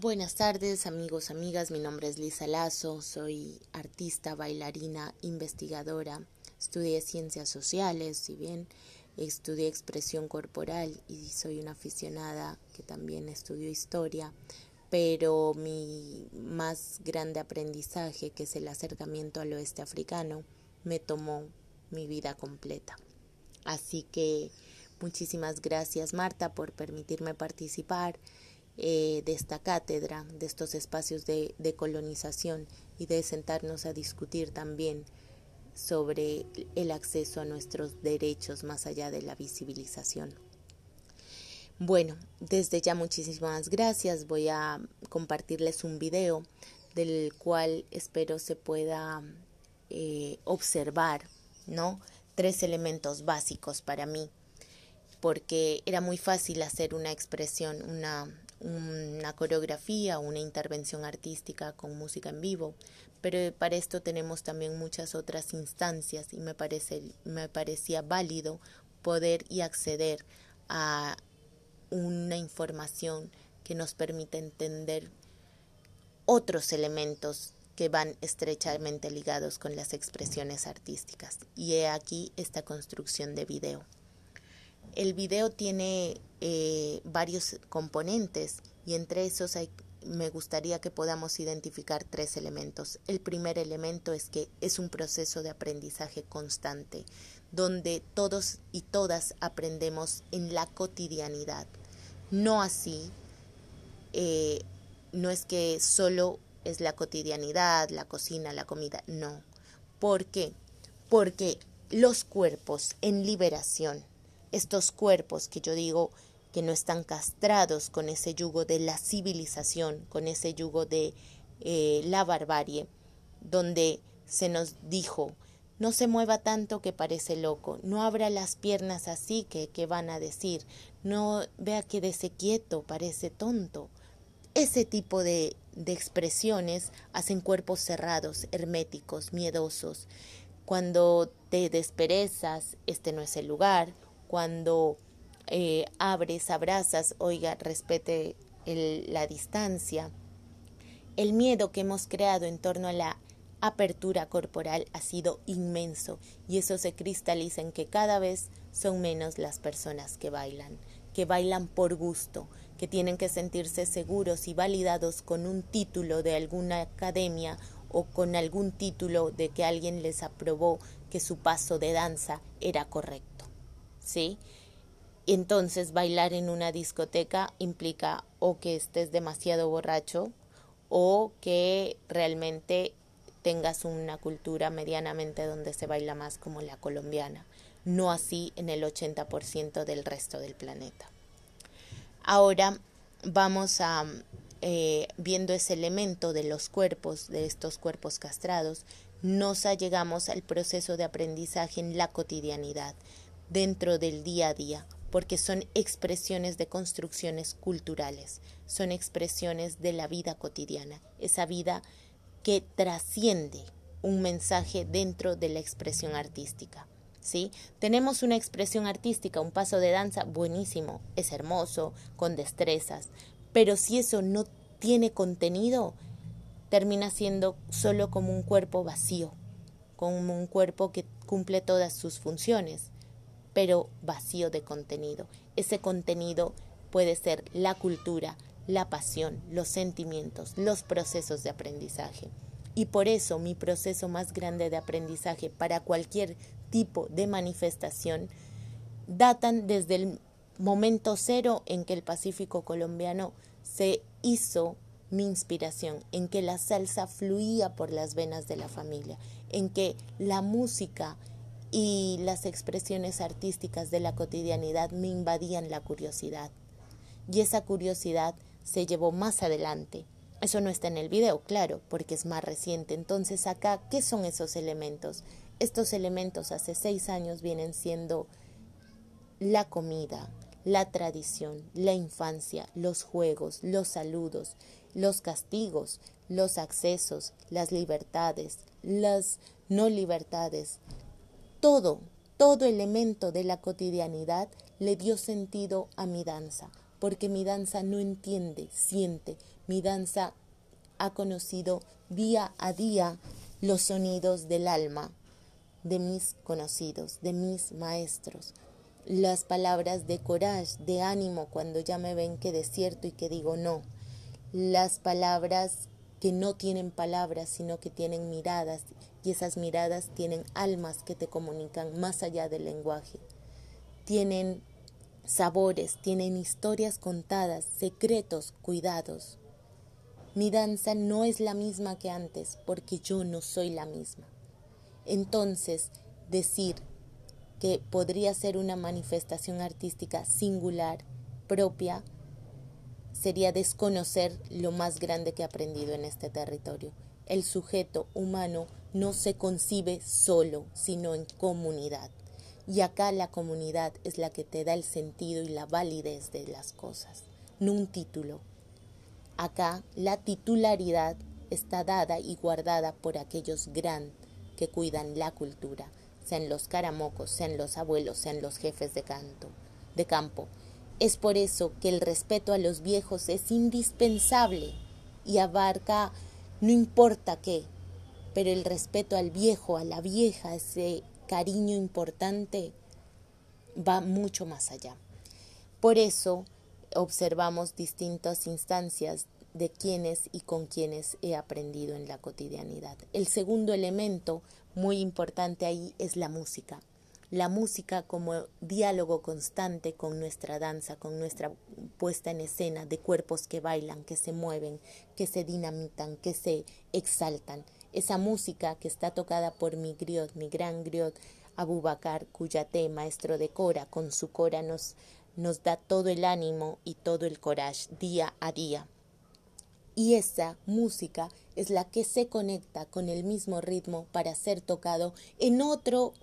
Buenas tardes amigos, amigas, mi nombre es Lisa Lazo, soy artista, bailarina, investigadora, estudié ciencias sociales, si bien estudié expresión corporal y soy una aficionada que también estudió historia, pero mi más grande aprendizaje, que es el acercamiento al oeste africano, me tomó mi vida completa. Así que muchísimas gracias Marta por permitirme participar eh, de esta cátedra, de estos espacios de, de colonización y de sentarnos a discutir también sobre el acceso a nuestros derechos más allá de la visibilización. Bueno, desde ya muchísimas gracias. Voy a compartirles un video del cual espero se pueda eh, observar, ¿no? Tres elementos básicos para mí, porque era muy fácil hacer una expresión, una, una coreografía, una intervención artística con música en vivo, pero para esto tenemos también muchas otras instancias y me, parece, me parecía válido poder y acceder a una información que nos permita entender otros elementos que van estrechamente ligados con las expresiones artísticas. Y he aquí esta construcción de video. El video tiene eh, varios componentes y entre esos me gustaría que podamos identificar tres elementos. El primer elemento es que es un proceso de aprendizaje constante, donde todos y todas aprendemos en la cotidianidad. No así, eh, no es que solo es la cotidianidad, la cocina, la comida. No. ¿Por qué? Porque los cuerpos en liberación, estos cuerpos que yo digo que no están castrados con ese yugo de la civilización, con ese yugo de eh, la barbarie, donde se nos dijo, no se mueva tanto que parece loco, no abra las piernas así que, que van a decir, no vea que dese quieto, parece tonto. Ese tipo de, de expresiones hacen cuerpos cerrados, herméticos, miedosos. Cuando te desperezas, este no es el lugar. Cuando eh, abres, abrazas, oiga, respete la distancia. El miedo que hemos creado en torno a la apertura corporal ha sido inmenso y eso se cristaliza en que cada vez son menos las personas que bailan, que bailan por gusto, que tienen que sentirse seguros y validados con un título de alguna academia o con algún título de que alguien les aprobó que su paso de danza era correcto. ¿Sí? Entonces bailar en una discoteca implica o que estés demasiado borracho o que realmente tengas una cultura medianamente donde se baila más como la colombiana, no así en el 80% del resto del planeta. Ahora vamos a eh, viendo ese elemento de los cuerpos, de estos cuerpos castrados, nos allegamos al proceso de aprendizaje en la cotidianidad, dentro del día a día, porque son expresiones de construcciones culturales, son expresiones de la vida cotidiana, esa vida que trasciende un mensaje dentro de la expresión artística. ¿Sí? Tenemos una expresión artística, un paso de danza buenísimo, es hermoso, con destrezas, pero si eso no tiene contenido, termina siendo solo como un cuerpo vacío, como un cuerpo que cumple todas sus funciones, pero vacío de contenido. Ese contenido puede ser la cultura, la pasión, los sentimientos, los procesos de aprendizaje. Y por eso mi proceso más grande de aprendizaje para cualquier tipo de manifestación datan desde el momento cero en que el Pacífico colombiano se hizo mi inspiración, en que la salsa fluía por las venas de la familia, en que la música y las expresiones artísticas de la cotidianidad me invadían la curiosidad. Y esa curiosidad se llevó más adelante. Eso no está en el video, claro, porque es más reciente. Entonces acá, ¿qué son esos elementos? Estos elementos hace seis años vienen siendo la comida, la tradición, la infancia, los juegos, los saludos, los castigos, los accesos, las libertades, las no libertades. Todo, todo elemento de la cotidianidad le dio sentido a mi danza porque mi danza no entiende, siente, mi danza ha conocido día a día los sonidos del alma de mis conocidos, de mis maestros, las palabras de courage, de ánimo cuando ya me ven que desierto y que digo no, las palabras que no tienen palabras, sino que tienen miradas, y esas miradas tienen almas que te comunican más allá del lenguaje. Tienen sabores, tienen historias contadas, secretos cuidados. Mi danza no es la misma que antes porque yo no soy la misma. Entonces, decir que podría ser una manifestación artística singular, propia, sería desconocer lo más grande que he aprendido en este territorio. El sujeto humano no se concibe solo, sino en comunidad. Y acá la comunidad es la que te da el sentido y la validez de las cosas, no un título. Acá la titularidad está dada y guardada por aquellos gran que cuidan la cultura, sean los caramocos, sean los abuelos, sean los jefes de canto, de campo. Es por eso que el respeto a los viejos es indispensable y abarca no importa qué, pero el respeto al viejo, a la vieja, ese cariño importante, va mucho más allá. Por eso observamos distintas instancias de quienes y con quienes he aprendido en la cotidianidad. El segundo elemento muy importante ahí es la música. La música como diálogo constante con nuestra danza, con nuestra puesta en escena de cuerpos que bailan, que se mueven, que se dinamitan, que se exaltan esa música que está tocada por mi griot, mi gran griot Abubakar Cuyate, maestro de Cora, con su Cora nos, nos da todo el ánimo y todo el coraje día a día. Y esa música es la que se conecta con el mismo ritmo para ser tocado en otro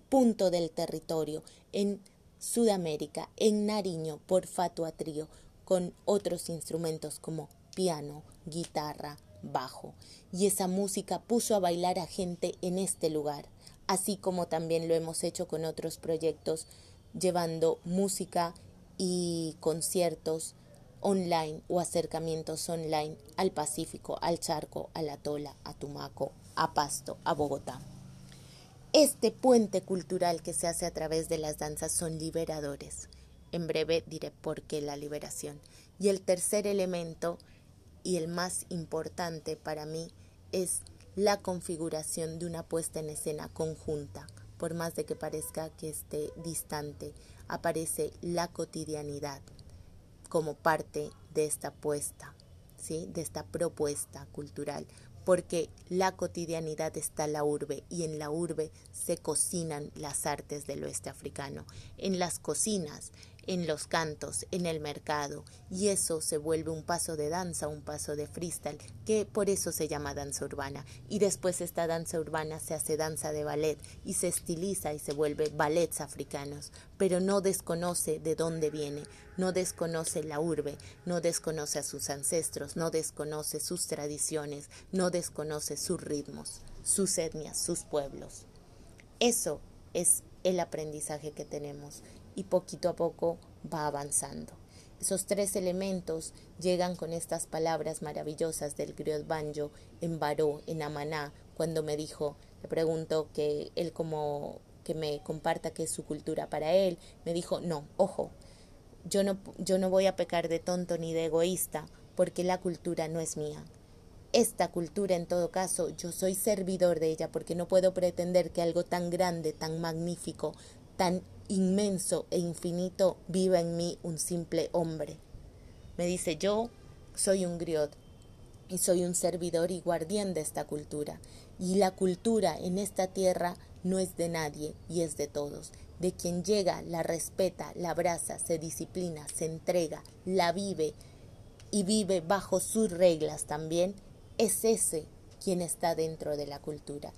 punto del territorio, en Sudamérica, en Nariño, por Fatua Trío, con otros instrumentos como piano, guitarra, bajo, y esa música puso a bailar a gente en este lugar, así como también lo hemos hecho con otros proyectos, llevando música y conciertos online o acercamientos online al Pacífico, al Charco, a La Tola, a Tumaco, a Pasto, a Bogotá. Este puente cultural que se hace a través de las danzas son liberadores. En breve diré por qué la liberación. Y el tercer elemento y el más importante para mí es la configuración de una puesta en escena conjunta. Por más de que parezca que esté distante, aparece la cotidianidad como parte de esta puesta, ¿sí? de esta propuesta cultural, porque la cotidianidad está en la urbe y en la urbe se cocinan las artes del oeste africano. En las cocinas, en los cantos, en el mercado, y eso se vuelve un paso de danza, un paso de freestyle, que por eso se llama danza urbana. Y después esta danza urbana se hace danza de ballet y se estiliza y se vuelve ballets africanos, pero no desconoce de dónde viene, no desconoce la urbe, no desconoce a sus ancestros, no desconoce sus tradiciones, no desconoce sus ritmos, sus etnias, sus pueblos. Eso es el aprendizaje que tenemos y poquito a poco va avanzando. Esos tres elementos llegan con estas palabras maravillosas del griot banjo en Baró, en Amaná, cuando me dijo, le pregunto que él como que me comparta qué es su cultura para él, me dijo, no, ojo, yo no, yo no voy a pecar de tonto ni de egoísta, porque la cultura no es mía. Esta cultura, en todo caso, yo soy servidor de ella, porque no puedo pretender que algo tan grande, tan magnífico, tan inmenso e infinito viva en mí un simple hombre. Me dice, yo soy un griot y soy un servidor y guardián de esta cultura. Y la cultura en esta tierra no es de nadie y es de todos. De quien llega, la respeta, la abraza, se disciplina, se entrega, la vive y vive bajo sus reglas también, es ese quien está dentro de la cultura.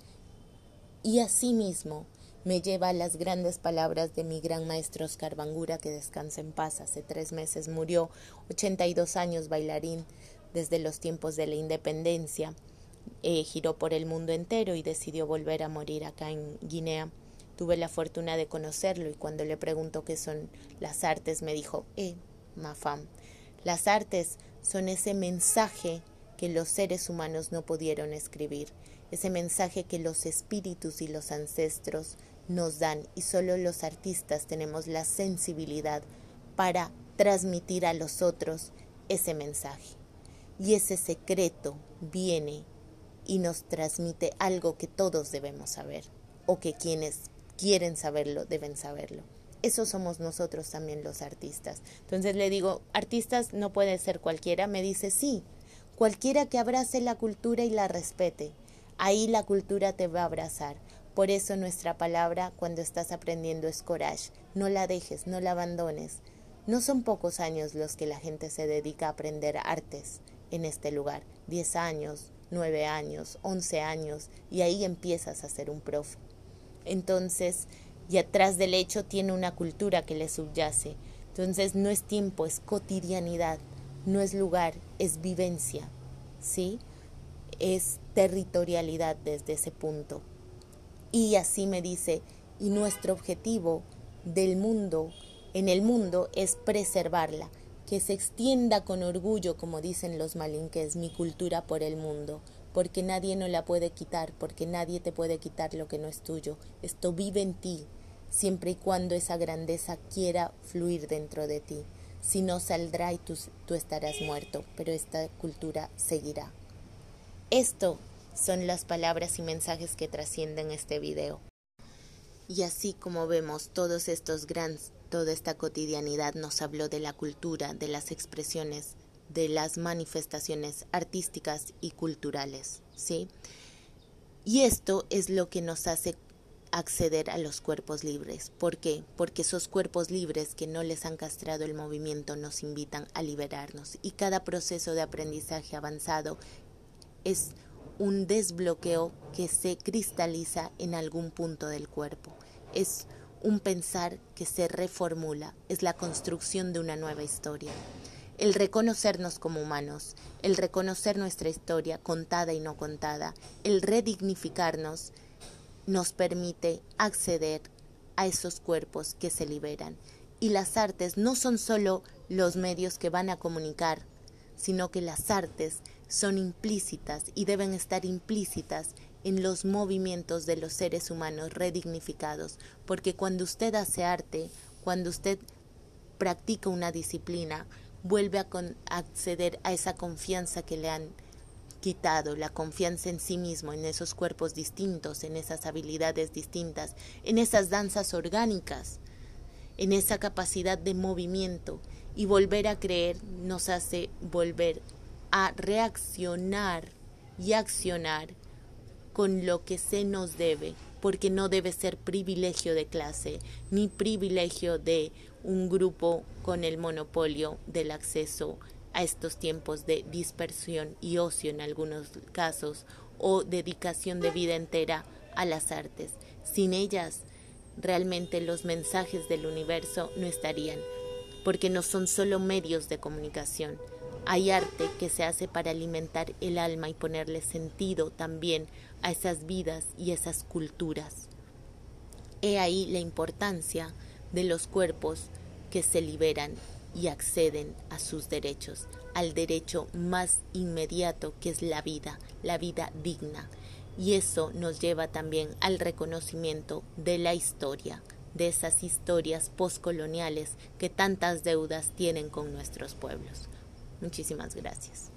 Y asimismo, me lleva a las grandes palabras de mi gran maestro Oscar Bangura, que descansa en paz. Hace tres meses murió, 82 años bailarín desde los tiempos de la independencia. Eh, giró por el mundo entero y decidió volver a morir acá en Guinea. Tuve la fortuna de conocerlo y cuando le preguntó qué son las artes me dijo, eh, mafam, las artes son ese mensaje que los seres humanos no pudieron escribir, ese mensaje que los espíritus y los ancestros nos dan y solo los artistas tenemos la sensibilidad para transmitir a los otros ese mensaje. Y ese secreto viene y nos transmite algo que todos debemos saber o que quienes quieren saberlo deben saberlo. Eso somos nosotros también los artistas. Entonces le digo, artistas no puede ser cualquiera. Me dice, sí, cualquiera que abrace la cultura y la respete. Ahí la cultura te va a abrazar. Por eso nuestra palabra cuando estás aprendiendo es courage. No la dejes, no la abandones. No son pocos años los que la gente se dedica a aprender artes en este lugar. Diez años, nueve años, once años, y ahí empiezas a ser un profe. Entonces, y atrás del hecho tiene una cultura que le subyace. Entonces no es tiempo, es cotidianidad, no es lugar, es vivencia, ¿sí? Es territorialidad desde ese punto. Y así me dice, y nuestro objetivo del mundo, en el mundo, es preservarla, que se extienda con orgullo, como dicen los malinques, mi cultura por el mundo, porque nadie no la puede quitar, porque nadie te puede quitar lo que no es tuyo. Esto vive en ti, siempre y cuando esa grandeza quiera fluir dentro de ti. Si no saldrá y tú, tú estarás muerto, pero esta cultura seguirá. Esto son las palabras y mensajes que trascienden este video. Y así como vemos todos estos grandes, toda esta cotidianidad nos habló de la cultura, de las expresiones, de las manifestaciones artísticas y culturales, ¿sí? Y esto es lo que nos hace acceder a los cuerpos libres. ¿Por qué? Porque esos cuerpos libres que no les han castrado el movimiento nos invitan a liberarnos y cada proceso de aprendizaje avanzado es un desbloqueo que se cristaliza en algún punto del cuerpo. Es un pensar que se reformula, es la construcción de una nueva historia. El reconocernos como humanos, el reconocer nuestra historia contada y no contada, el redignificarnos, nos permite acceder a esos cuerpos que se liberan. Y las artes no son solo los medios que van a comunicar, sino que las artes son implícitas y deben estar implícitas en los movimientos de los seres humanos redignificados, porque cuando usted hace arte, cuando usted practica una disciplina, vuelve a, acceder a esa confianza que le han quitado la confianza en sí mismo, en esos cuerpos distintos, en esas habilidades distintas, en esas danzas orgánicas, en esa capacidad de movimiento y volver a creer nos hace volver a reaccionar y accionar con lo que se nos debe, porque no debe ser privilegio de clase ni privilegio de un grupo con el monopolio del acceso a estos tiempos de dispersión y ocio en algunos casos o dedicación de vida entera a las artes. Sin ellas, realmente los mensajes del universo no estarían, porque no son solo medios de comunicación. Hay arte que se hace para alimentar el alma y ponerle sentido también a esas vidas y esas culturas. He ahí la importancia de los cuerpos que se liberan y acceden a sus derechos, al derecho más inmediato que es la vida, la vida digna. Y eso nos lleva también al reconocimiento de la historia, de esas historias postcoloniales que tantas deudas tienen con nuestros pueblos. Muchísimas gracias.